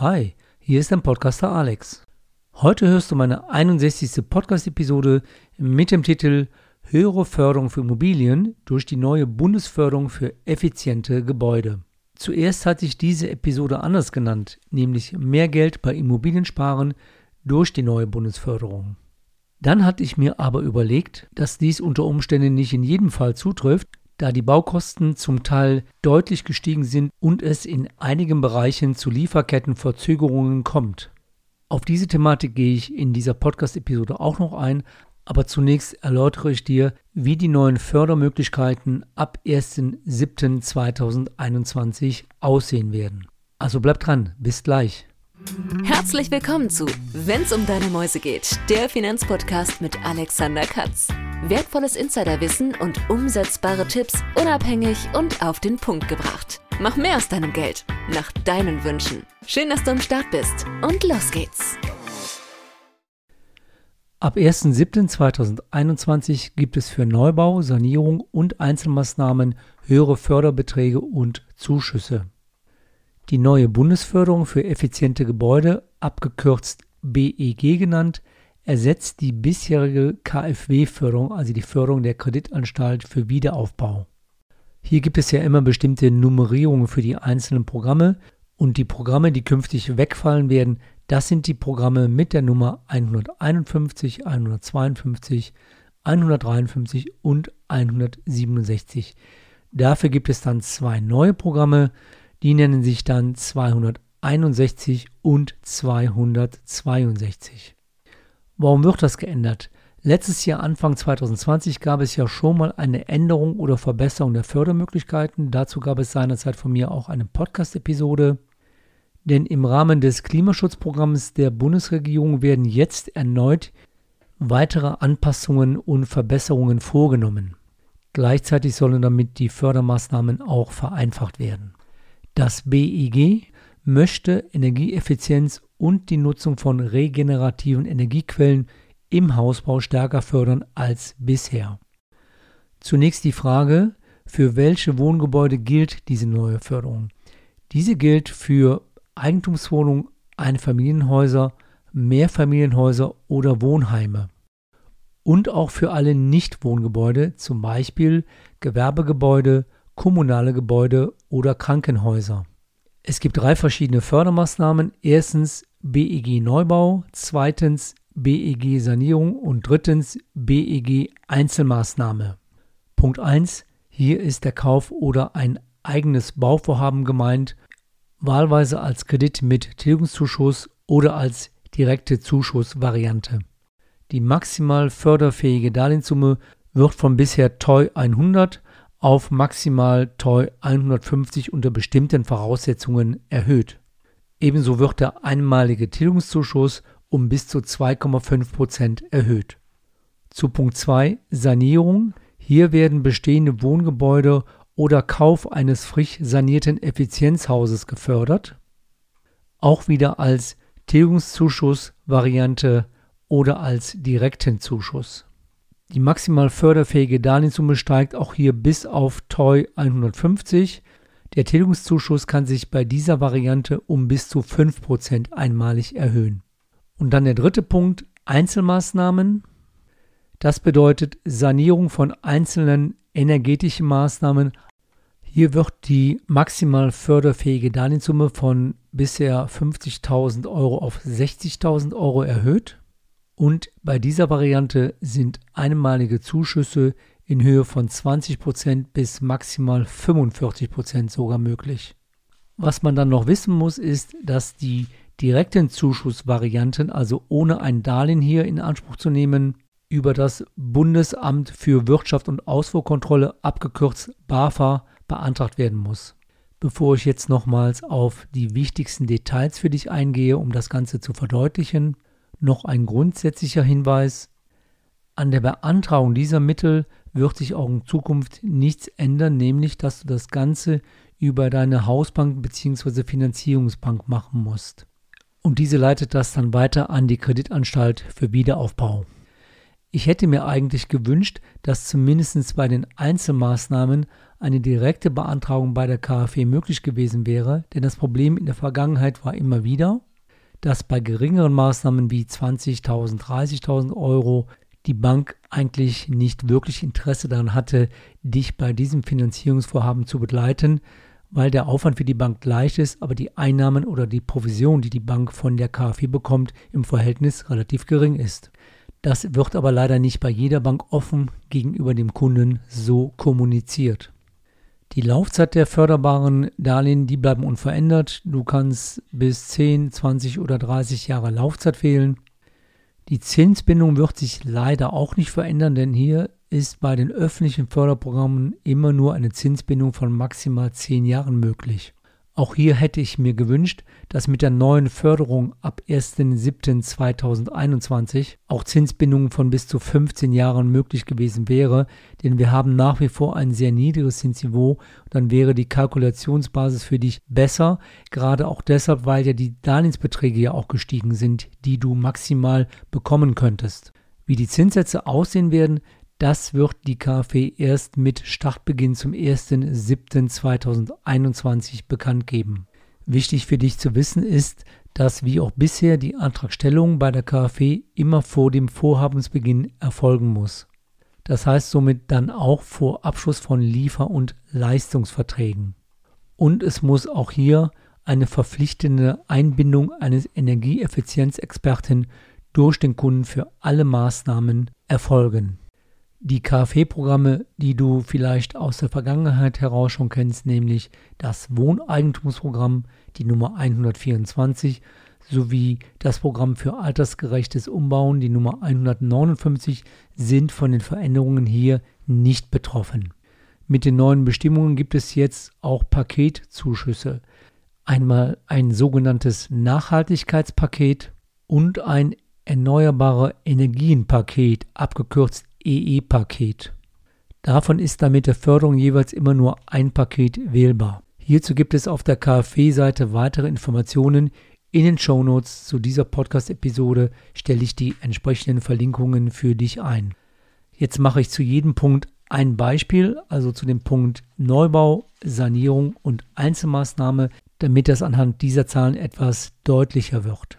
Hi, hier ist dein Podcaster Alex. Heute hörst du meine 61. Podcast-Episode mit dem Titel Höhere Förderung für Immobilien durch die neue Bundesförderung für effiziente Gebäude. Zuerst hatte ich diese Episode anders genannt, nämlich mehr Geld bei Immobiliensparen durch die neue Bundesförderung. Dann hatte ich mir aber überlegt, dass dies unter Umständen nicht in jedem Fall zutrifft da die Baukosten zum Teil deutlich gestiegen sind und es in einigen Bereichen zu Lieferkettenverzögerungen kommt. Auf diese Thematik gehe ich in dieser Podcast-Episode auch noch ein, aber zunächst erläutere ich dir, wie die neuen Fördermöglichkeiten ab 1.7.2021 aussehen werden. Also bleib dran, bis gleich. Herzlich willkommen zu Wenn's um deine Mäuse geht, der Finanzpodcast mit Alexander Katz. Wertvolles Insiderwissen und umsetzbare Tipps unabhängig und auf den Punkt gebracht. Mach mehr aus deinem Geld, nach deinen Wünschen. Schön, dass du am Start bist und los geht's. Ab 1.7.2021 gibt es für Neubau, Sanierung und Einzelmaßnahmen höhere Förderbeträge und Zuschüsse. Die neue Bundesförderung für effiziente Gebäude, abgekürzt BEG genannt, ersetzt die bisherige KfW-Förderung, also die Förderung der Kreditanstalt für Wiederaufbau. Hier gibt es ja immer bestimmte Nummerierungen für die einzelnen Programme und die Programme, die künftig wegfallen werden, das sind die Programme mit der Nummer 151, 152, 153 und 167. Dafür gibt es dann zwei neue Programme, die nennen sich dann 261 und 262. Warum wird das geändert? Letztes Jahr, Anfang 2020, gab es ja schon mal eine Änderung oder Verbesserung der Fördermöglichkeiten. Dazu gab es seinerzeit von mir auch eine Podcast-Episode. Denn im Rahmen des Klimaschutzprogramms der Bundesregierung werden jetzt erneut weitere Anpassungen und Verbesserungen vorgenommen. Gleichzeitig sollen damit die Fördermaßnahmen auch vereinfacht werden. Das BEG möchte Energieeffizienz und die Nutzung von regenerativen Energiequellen im Hausbau stärker fördern als bisher. Zunächst die Frage, für welche Wohngebäude gilt diese neue Förderung? Diese gilt für Eigentumswohnungen, Einfamilienhäuser, Mehrfamilienhäuser oder Wohnheime. Und auch für alle Nichtwohngebäude, zum Beispiel Gewerbegebäude, kommunale Gebäude oder Krankenhäuser. Es gibt drei verschiedene Fördermaßnahmen. Erstens BEG Neubau, zweitens BEG Sanierung und drittens BEG Einzelmaßnahme. Punkt 1. Hier ist der Kauf oder ein eigenes Bauvorhaben gemeint, wahlweise als Kredit mit Tilgungszuschuss oder als direkte Zuschussvariante. Die maximal förderfähige Darlehenssumme wird von bisher TOI 100 auf maximal TOI 150 unter bestimmten Voraussetzungen erhöht. Ebenso wird der einmalige Tilgungszuschuss um bis zu 2,5 Prozent erhöht. Zu Punkt 2 Sanierung. Hier werden bestehende Wohngebäude oder Kauf eines frisch sanierten Effizienzhauses gefördert. Auch wieder als Tilgungszuschuss-Variante oder als direkten Zuschuss. Die maximal förderfähige Darlehenssumme steigt auch hier bis auf TOI 150. Der Tilgungszuschuss kann sich bei dieser Variante um bis zu 5% einmalig erhöhen. Und dann der dritte Punkt, Einzelmaßnahmen. Das bedeutet Sanierung von einzelnen energetischen Maßnahmen. Hier wird die maximal förderfähige Darlehenssumme von bisher 50.000 Euro auf 60.000 Euro erhöht. Und bei dieser Variante sind einmalige Zuschüsse in Höhe von 20% bis maximal 45% sogar möglich. Was man dann noch wissen muss, ist, dass die direkten Zuschussvarianten, also ohne ein Darlehen hier in Anspruch zu nehmen, über das Bundesamt für Wirtschaft und Ausfuhrkontrolle, abgekürzt BAFA, beantragt werden muss. Bevor ich jetzt nochmals auf die wichtigsten Details für dich eingehe, um das Ganze zu verdeutlichen, noch ein grundsätzlicher Hinweis. An der Beantragung dieser Mittel wird sich auch in Zukunft nichts ändern, nämlich dass du das Ganze über deine Hausbank bzw. Finanzierungsbank machen musst. Und diese leitet das dann weiter an die Kreditanstalt für Wiederaufbau. Ich hätte mir eigentlich gewünscht, dass zumindest bei den Einzelmaßnahmen eine direkte Beantragung bei der KfW möglich gewesen wäre, denn das Problem in der Vergangenheit war immer wieder, dass bei geringeren Maßnahmen wie 20.000, 30.000 Euro die Bank eigentlich nicht wirklich Interesse daran hatte, dich bei diesem Finanzierungsvorhaben zu begleiten, weil der Aufwand für die Bank leicht ist, aber die Einnahmen oder die Provision, die die Bank von der KfW bekommt, im Verhältnis relativ gering ist. Das wird aber leider nicht bei jeder Bank offen gegenüber dem Kunden so kommuniziert. Die Laufzeit der förderbaren Darlehen, die bleiben unverändert. Du kannst bis 10, 20 oder 30 Jahre Laufzeit wählen. Die Zinsbindung wird sich leider auch nicht verändern, denn hier ist bei den öffentlichen Förderprogrammen immer nur eine Zinsbindung von maximal 10 Jahren möglich. Auch hier hätte ich mir gewünscht, dass mit der neuen Förderung ab 1.7.2021 auch Zinsbindungen von bis zu 15 Jahren möglich gewesen wäre, denn wir haben nach wie vor ein sehr niedriges Zinsniveau. Dann wäre die Kalkulationsbasis für dich besser, gerade auch deshalb, weil ja die Darlehensbeträge ja auch gestiegen sind, die du maximal bekommen könntest. Wie die Zinssätze aussehen werden, das wird die KfW erst mit Startbeginn zum 1.7.2021 bekannt geben. Wichtig für dich zu wissen ist, dass wie auch bisher die Antragstellung bei der KfW immer vor dem Vorhabensbeginn erfolgen muss. Das heißt somit dann auch vor Abschluss von Liefer- und Leistungsverträgen. Und es muss auch hier eine verpflichtende Einbindung eines Energieeffizienzexperten durch den Kunden für alle Maßnahmen erfolgen die KfW-Programme, die du vielleicht aus der Vergangenheit heraus schon kennst, nämlich das Wohneigentumsprogramm, die Nummer 124, sowie das Programm für altersgerechtes Umbauen, die Nummer 159, sind von den Veränderungen hier nicht betroffen. Mit den neuen Bestimmungen gibt es jetzt auch Paketzuschüsse. Einmal ein sogenanntes Nachhaltigkeitspaket und ein Erneuerbare Energienpaket, abgekürzt EE-Paket. Davon ist dann mit der Förderung jeweils immer nur ein Paket wählbar. Hierzu gibt es auf der KfW-Seite weitere Informationen. In den Shownotes zu dieser Podcast-Episode stelle ich die entsprechenden Verlinkungen für dich ein. Jetzt mache ich zu jedem Punkt ein Beispiel, also zu dem Punkt Neubau, Sanierung und Einzelmaßnahme, damit das anhand dieser Zahlen etwas deutlicher wird.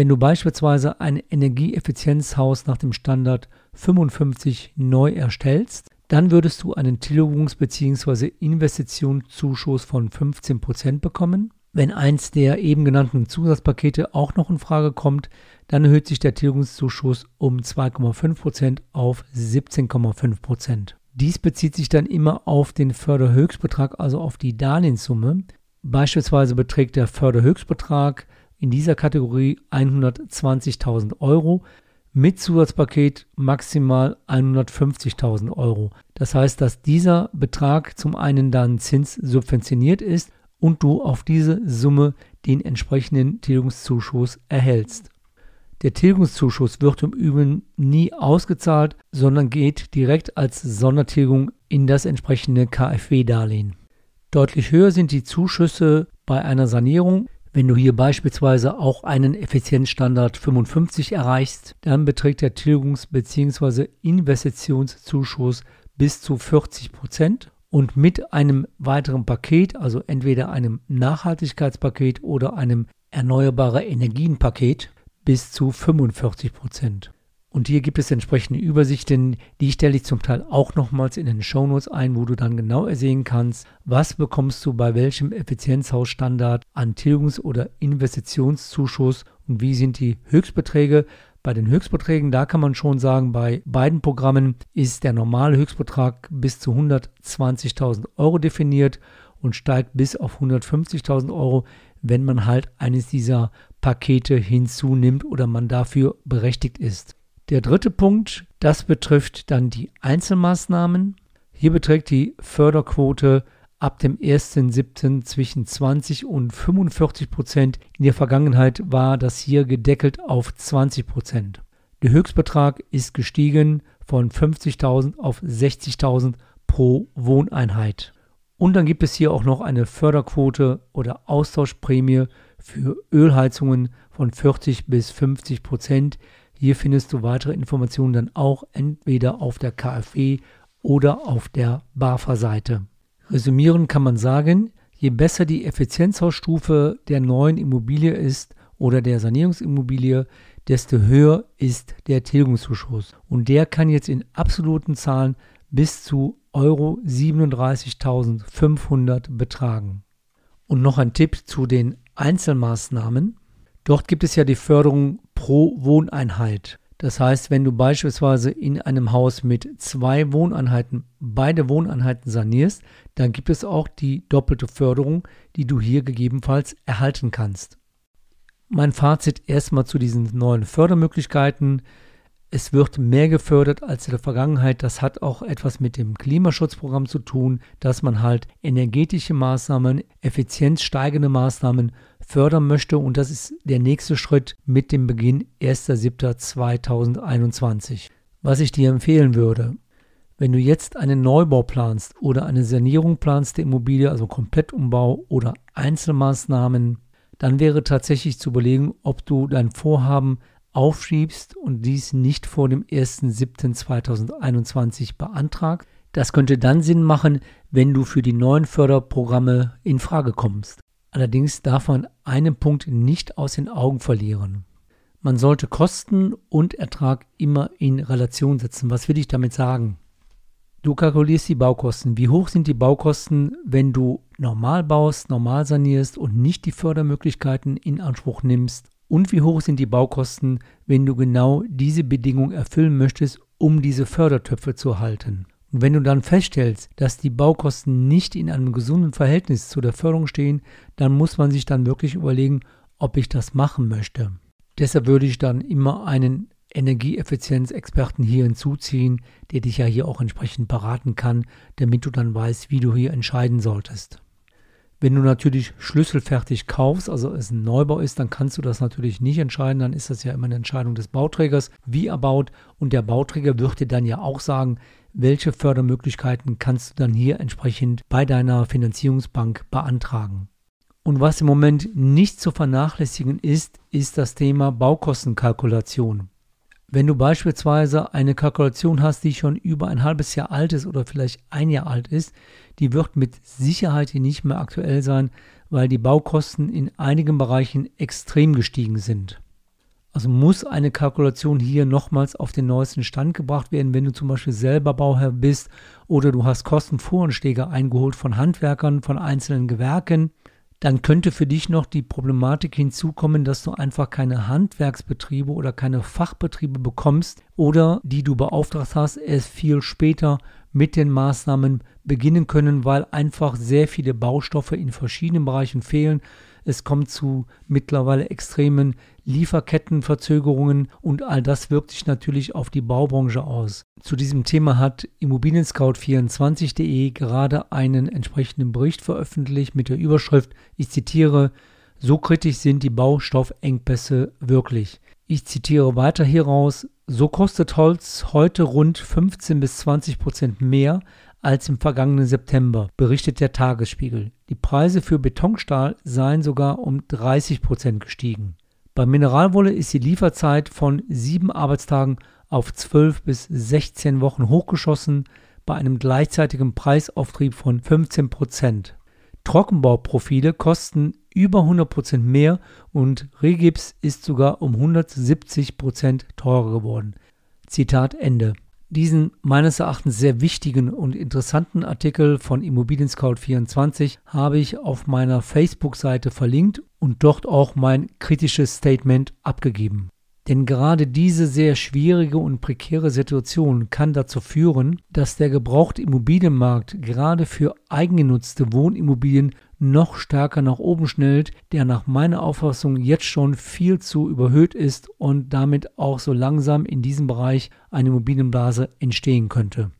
Wenn du beispielsweise ein Energieeffizienzhaus nach dem Standard 55 neu erstellst, dann würdest du einen Tilgungs- bzw. Investitionszuschuss von 15% bekommen. Wenn eins der eben genannten Zusatzpakete auch noch in Frage kommt, dann erhöht sich der Tilgungszuschuss um 2,5% auf 17,5%. Dies bezieht sich dann immer auf den Förderhöchstbetrag, also auf die Darlehenssumme. Beispielsweise beträgt der Förderhöchstbetrag in dieser Kategorie 120.000 Euro, mit Zusatzpaket maximal 150.000 Euro. Das heißt, dass dieser Betrag zum einen dann zinssubventioniert ist und du auf diese Summe den entsprechenden Tilgungszuschuss erhältst. Der Tilgungszuschuss wird im Übrigen nie ausgezahlt, sondern geht direkt als Sondertilgung in das entsprechende KfW-Darlehen. Deutlich höher sind die Zuschüsse bei einer Sanierung wenn du hier beispielsweise auch einen Effizienzstandard 55 erreichst, dann beträgt der Tilgungs- bzw. Investitionszuschuss bis zu 40 Prozent und mit einem weiteren Paket, also entweder einem Nachhaltigkeitspaket oder einem Erneuerbare Energienpaket, bis zu 45 Prozent. Und hier gibt es entsprechende Übersichten, die stelle ich zum Teil auch nochmals in den Shownotes ein, wo du dann genau ersehen kannst, was bekommst du bei welchem Effizienzhausstandard an Tilgungs- oder Investitionszuschuss und wie sind die Höchstbeträge. Bei den Höchstbeträgen, da kann man schon sagen, bei beiden Programmen ist der normale Höchstbetrag bis zu 120.000 Euro definiert und steigt bis auf 150.000 Euro, wenn man halt eines dieser Pakete hinzunimmt oder man dafür berechtigt ist. Der dritte Punkt, das betrifft dann die Einzelmaßnahmen. Hier beträgt die Förderquote ab dem 1.7. zwischen 20 und 45 Prozent. In der Vergangenheit war das hier gedeckelt auf 20 Prozent. Der Höchstbetrag ist gestiegen von 50.000 auf 60.000 pro Wohneinheit. Und dann gibt es hier auch noch eine Förderquote oder Austauschprämie für Ölheizungen von 40 bis 50 Prozent. Hier findest du weitere Informationen dann auch entweder auf der KfW oder auf der BAFA-Seite. Resümierend kann man sagen, je besser die Effizienzhausstufe der neuen Immobilie ist oder der Sanierungsimmobilie, desto höher ist der Tilgungszuschuss. Und der kann jetzt in absoluten Zahlen bis zu Euro 37.500 betragen. Und noch ein Tipp zu den Einzelmaßnahmen. Dort gibt es ja die Förderung pro Wohneinheit. Das heißt, wenn du beispielsweise in einem Haus mit zwei Wohneinheiten beide Wohneinheiten sanierst, dann gibt es auch die doppelte Förderung, die du hier gegebenenfalls erhalten kannst. Mein Fazit erstmal zu diesen neuen Fördermöglichkeiten. Es wird mehr gefördert als in der Vergangenheit. Das hat auch etwas mit dem Klimaschutzprogramm zu tun, dass man halt energetische Maßnahmen, effizienzsteigende Maßnahmen fördern möchte. Und das ist der nächste Schritt mit dem Beginn 1.7.2021. Was ich dir empfehlen würde, wenn du jetzt einen Neubau planst oder eine Sanierung planst der Immobilie, also Komplettumbau oder Einzelmaßnahmen, dann wäre tatsächlich zu überlegen, ob du dein Vorhaben aufschiebst und dies nicht vor dem 1.7.2021 beantragst. Das könnte dann Sinn machen, wenn du für die neuen Förderprogramme in Frage kommst. Allerdings darf man einen Punkt nicht aus den Augen verlieren. Man sollte Kosten und Ertrag immer in Relation setzen. Was will ich damit sagen? Du kalkulierst die Baukosten. Wie hoch sind die Baukosten, wenn du normal baust, normal sanierst und nicht die Fördermöglichkeiten in Anspruch nimmst? Und wie hoch sind die Baukosten, wenn du genau diese Bedingung erfüllen möchtest, um diese Fördertöpfe zu halten? Und wenn du dann feststellst, dass die Baukosten nicht in einem gesunden Verhältnis zu der Förderung stehen, dann muss man sich dann wirklich überlegen, ob ich das machen möchte. Deshalb würde ich dann immer einen Energieeffizienzexperten hier hinzuziehen, der dich ja hier auch entsprechend beraten kann, damit du dann weißt, wie du hier entscheiden solltest. Wenn du natürlich schlüsselfertig kaufst, also es ein Neubau ist, dann kannst du das natürlich nicht entscheiden. Dann ist das ja immer eine Entscheidung des Bauträgers, wie er baut. Und der Bauträger wird dir dann ja auch sagen, welche Fördermöglichkeiten kannst du dann hier entsprechend bei deiner Finanzierungsbank beantragen. Und was im Moment nicht zu vernachlässigen ist, ist das Thema Baukostenkalkulation. Wenn du beispielsweise eine Kalkulation hast, die schon über ein halbes Jahr alt ist oder vielleicht ein Jahr alt ist, die wird mit Sicherheit nicht mehr aktuell sein, weil die Baukosten in einigen Bereichen extrem gestiegen sind. Also muss eine Kalkulation hier nochmals auf den neuesten Stand gebracht werden, wenn du zum Beispiel selber Bauherr bist oder du hast Kostenvoranschläge eingeholt von Handwerkern, von einzelnen Gewerken dann könnte für dich noch die Problematik hinzukommen, dass du einfach keine Handwerksbetriebe oder keine Fachbetriebe bekommst oder die du beauftragt hast, erst viel später mit den Maßnahmen beginnen können, weil einfach sehr viele Baustoffe in verschiedenen Bereichen fehlen. Es kommt zu mittlerweile extremen Lieferkettenverzögerungen und all das wirkt sich natürlich auf die Baubranche aus. Zu diesem Thema hat Immobilienscout24.de gerade einen entsprechenden Bericht veröffentlicht mit der Überschrift, ich zitiere, so kritisch sind die Baustoffengpässe wirklich. Ich zitiere weiter hieraus, so kostet Holz heute rund 15 bis 20 Prozent mehr als im vergangenen September, berichtet der Tagesspiegel. Die Preise für Betonstahl seien sogar um 30 Prozent gestiegen. Bei Mineralwolle ist die Lieferzeit von sieben Arbeitstagen auf 12 bis 16 Wochen hochgeschossen, bei einem gleichzeitigen Preisauftrieb von 15 Prozent. Trockenbauprofile kosten über 100 Prozent mehr und Regips ist sogar um 170 Prozent teurer geworden. Zitat Ende. Diesen meines Erachtens sehr wichtigen und interessanten Artikel von Immobilien Scout 24 habe ich auf meiner Facebook-Seite verlinkt und dort auch mein kritisches Statement abgegeben. Denn gerade diese sehr schwierige und prekäre Situation kann dazu führen, dass der gebrauchte Immobilienmarkt gerade für eigengenutzte Wohnimmobilien noch stärker nach oben schnellt, der nach meiner Auffassung jetzt schon viel zu überhöht ist und damit auch so langsam in diesem Bereich eine Immobilienblase entstehen könnte.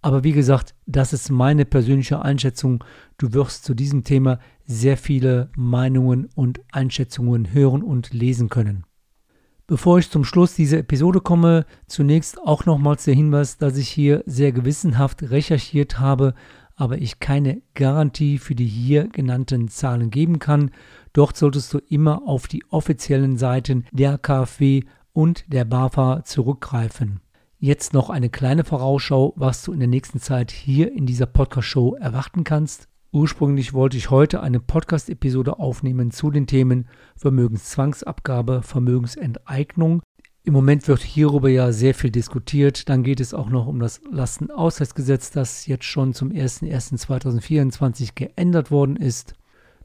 Aber wie gesagt, das ist meine persönliche Einschätzung. Du wirst zu diesem Thema sehr viele Meinungen und Einschätzungen hören und lesen können. Bevor ich zum Schluss dieser Episode komme, zunächst auch nochmals der Hinweis, dass ich hier sehr gewissenhaft recherchiert habe, aber ich keine Garantie für die hier genannten Zahlen geben kann. Dort solltest du immer auf die offiziellen Seiten der KfW und der BAFA zurückgreifen. Jetzt noch eine kleine Vorausschau, was du in der nächsten Zeit hier in dieser Podcast-Show erwarten kannst. Ursprünglich wollte ich heute eine Podcast-Episode aufnehmen zu den Themen Vermögenszwangsabgabe, Vermögensenteignung. Im Moment wird hierüber ja sehr viel diskutiert. Dann geht es auch noch um das Lastenausgleichsgesetz, das jetzt schon zum 01.01.2024 geändert worden ist.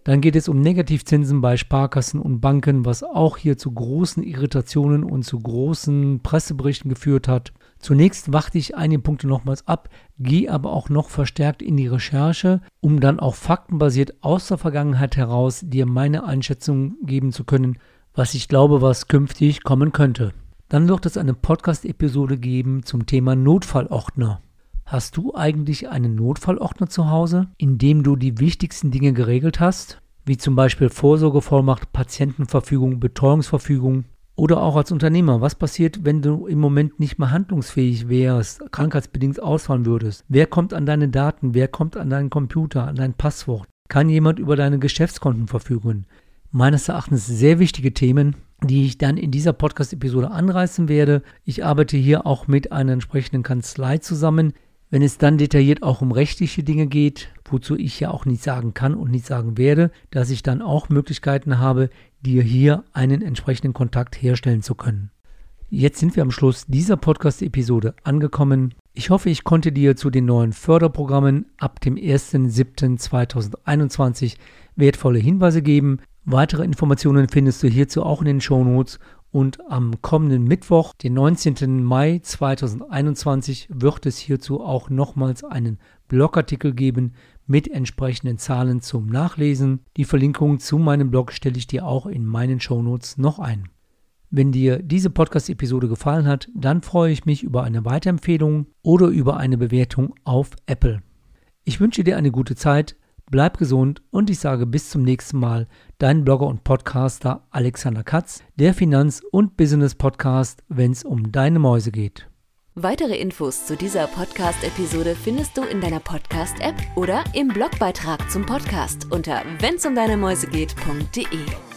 Dann geht es um Negativzinsen bei Sparkassen und Banken, was auch hier zu großen Irritationen und zu großen Presseberichten geführt hat. Zunächst wachte ich einige Punkte nochmals ab, gehe aber auch noch verstärkt in die Recherche, um dann auch faktenbasiert aus der Vergangenheit heraus dir meine Einschätzung geben zu können, was ich glaube, was künftig kommen könnte. Dann wird es eine Podcast-Episode geben zum Thema Notfallordner. Hast du eigentlich einen Notfallordner zu Hause, in dem du die wichtigsten Dinge geregelt hast, wie zum Beispiel Vorsorgevollmacht, Patientenverfügung, Betreuungsverfügung oder auch als Unternehmer? Was passiert, wenn du im Moment nicht mehr handlungsfähig wärst, krankheitsbedingt ausfallen würdest? Wer kommt an deine Daten? Wer kommt an deinen Computer, an dein Passwort? Kann jemand über deine Geschäftskonten verfügen? Meines Erachtens sehr wichtige Themen, die ich dann in dieser Podcast-Episode anreißen werde. Ich arbeite hier auch mit einer entsprechenden Kanzlei zusammen, wenn es dann detailliert auch um rechtliche Dinge geht, wozu ich ja auch nicht sagen kann und nicht sagen werde, dass ich dann auch Möglichkeiten habe, dir hier einen entsprechenden Kontakt herstellen zu können. Jetzt sind wir am Schluss dieser Podcast-Episode angekommen. Ich hoffe, ich konnte dir zu den neuen Förderprogrammen ab dem 1.7.2021 wertvolle Hinweise geben. Weitere Informationen findest du hierzu auch in den Show Notes und am kommenden Mittwoch, den 19. Mai 2021, wird es hierzu auch nochmals einen Blogartikel geben mit entsprechenden Zahlen zum Nachlesen. Die Verlinkung zu meinem Blog stelle ich dir auch in meinen Shownotes noch ein. Wenn dir diese Podcast-Episode gefallen hat, dann freue ich mich über eine Weiterempfehlung oder über eine Bewertung auf Apple. Ich wünsche dir eine gute Zeit, bleib gesund und ich sage bis zum nächsten Mal dein Blogger und Podcaster Alexander Katz, der Finanz- und Business-Podcast, wenn es um deine Mäuse geht. Weitere Infos zu dieser Podcast-Episode findest du in deiner Podcast-App oder im Blogbeitrag zum Podcast unter wennsumdeinemäusegeht.de.